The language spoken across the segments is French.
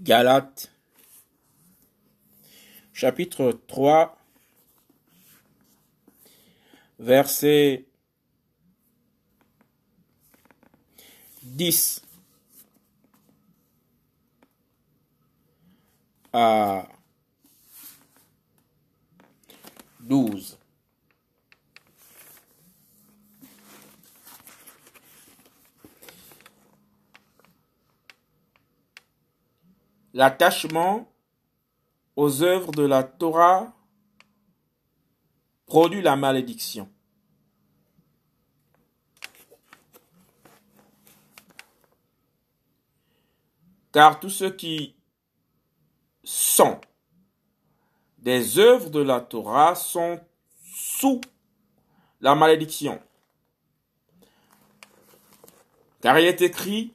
Galates, chapitre 3, verset 10 à 12. L'attachement aux œuvres de la Torah produit la malédiction. Car tous ceux qui sont des œuvres de la Torah sont sous la malédiction. Car il est écrit,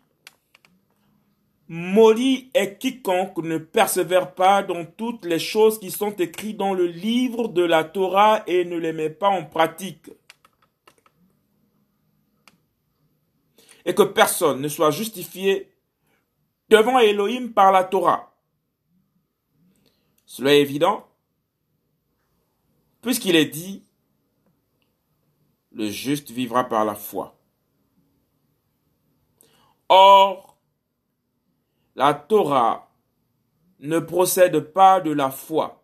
Maudit est quiconque ne persévère pas dans toutes les choses qui sont écrites dans le livre de la Torah et ne les met pas en pratique. Et que personne ne soit justifié devant Elohim par la Torah. Cela est évident, puisqu'il est dit, le juste vivra par la foi. Or, la Torah ne procède pas de la foi,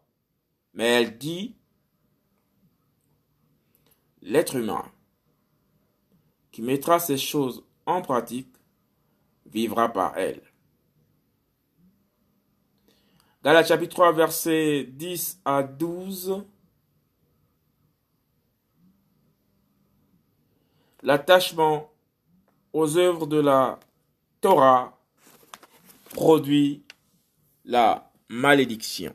mais elle dit l'être humain qui mettra ces choses en pratique vivra par elles. la chapitre 3 versets 10 à 12 L'attachement aux œuvres de la Torah produit la malédiction.